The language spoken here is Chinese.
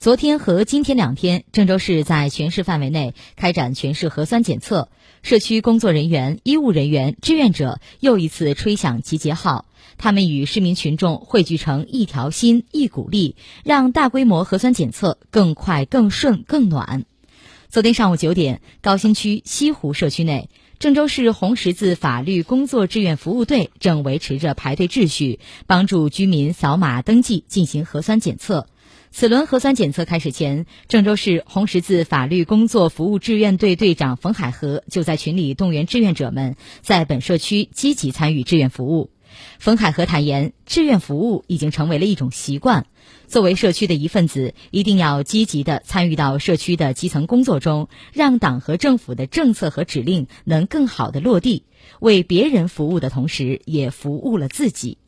昨天和今天两天，郑州市在全市范围内开展全市核酸检测，社区工作人员、医务人员、志愿者又一次吹响集结号，他们与市民群众汇聚成一条心、一股力，让大规模核酸检测更快、更顺、更暖。昨天上午九点，高新区西湖社区内，郑州市红十字法律工作志愿服务队正维持着排队秩序，帮助居民扫码登记进行核酸检测。此轮核酸检测开始前，郑州市红十字法律工作服务志愿队队长冯海河就在群里动员志愿者们在本社区积极参与志愿服务。冯海河坦言，志愿服务已经成为了一种习惯，作为社区的一份子，一定要积极地参与到社区的基层工作中，让党和政府的政策和指令能更好地落地，为别人服务的同时，也服务了自己。